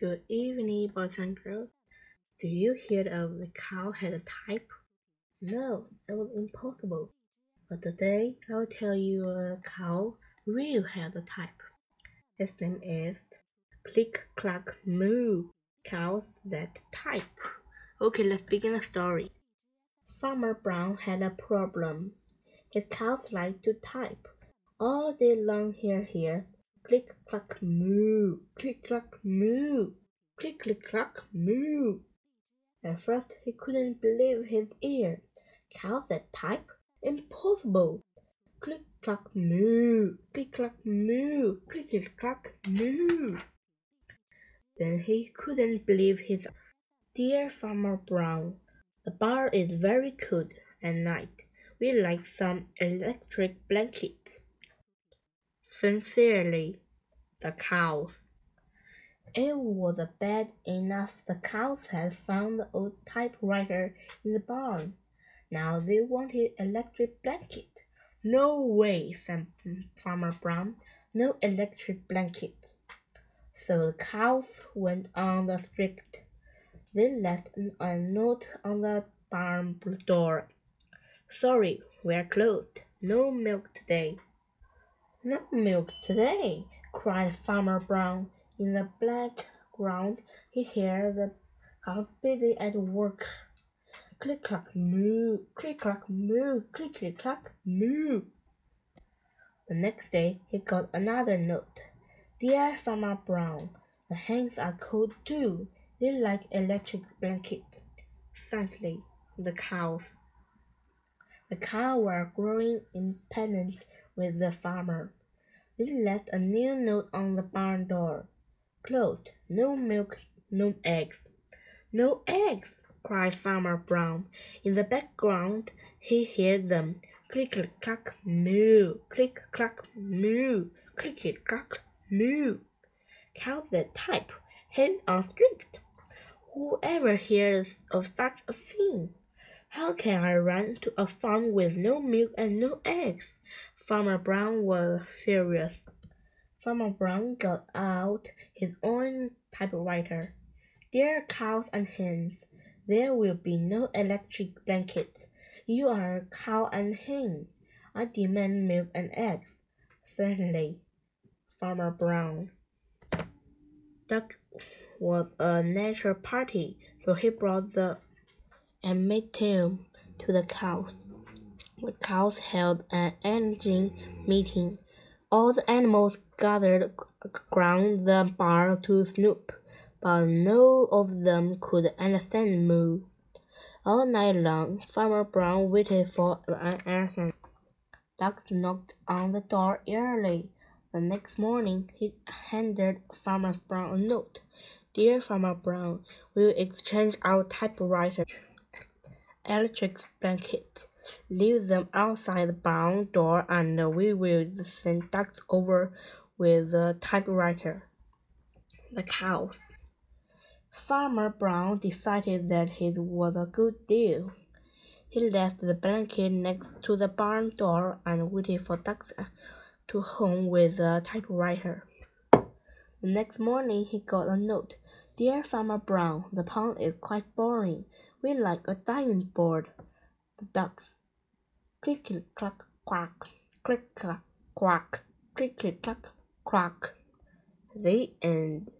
Good evening, boys and girls. Do you hear of the cow had a type? No, it was impossible. But today I'll tell you uh, a cow real had a type. His name is Click Clack Moo. Cows that type. Okay, let's begin the story. Farmer Brown had a problem. His cows like to type. All day long here here Click clack moo, click clack moo, click click clack moo. At first he couldn't believe his ear. Cows that type? Impossible! Click clack moo, click clack moo, click click clack moo. Then he couldn't believe his Dear Farmer Brown, the bar is very cold at night. We like some electric blankets. Sincerely, the cows. It was bad enough the cows had found the old typewriter in the barn. Now they wanted electric blanket. No way, said Farmer Brown. No electric blanket. So the cows went on the street. They left a note on the barn door. Sorry, we're closed. No milk today. No milk today, cried Farmer Brown. In the background he heard the cows busy at work. Click clack moo, click clack moo, click click clack moo. The next day he got another note. Dear Farmer Brown, the hens are cold too. They like electric blanket. Sadly, the cows. The cows were growing impatient with the farmer. He left a new note on the barn door. Closed. No milk, no eggs. No eggs! cried Farmer Brown. In the background he heard them. Click clack moo, click clack moo, click clack moo. Cows that type, hen on street. Whoever hears of such a thing? How can I run to a farm with no milk and no eggs? Farmer Brown was furious. Farmer Brown got out his own typewriter. Dear cows and hens, there will be no electric blankets. You are a cow and hen. I demand milk and eggs. Certainly, Farmer Brown. Duck was a natural party, so he brought the and ultimatum to the cows. The cows held an engine meeting. All the animals gathered around the bar to snoop, but none of them could understand moo. All night long, Farmer Brown waited for an answer. Ducks knocked on the door early. The next morning, he handed Farmer Brown a note. Dear Farmer Brown, we'll exchange our typewriter electric blankets. Leave them outside the barn door and we will send ducks over with the typewriter. The cows. Farmer Brown decided that it was a good deal. He left the blanket next to the barn door and waited for ducks to home with the typewriter. The next morning he got a note. Dear Farmer Brown, the pond is quite boring. We like a diving board. The ducks. Click click clack quack. Click clack quack. Click click clack quack. The end.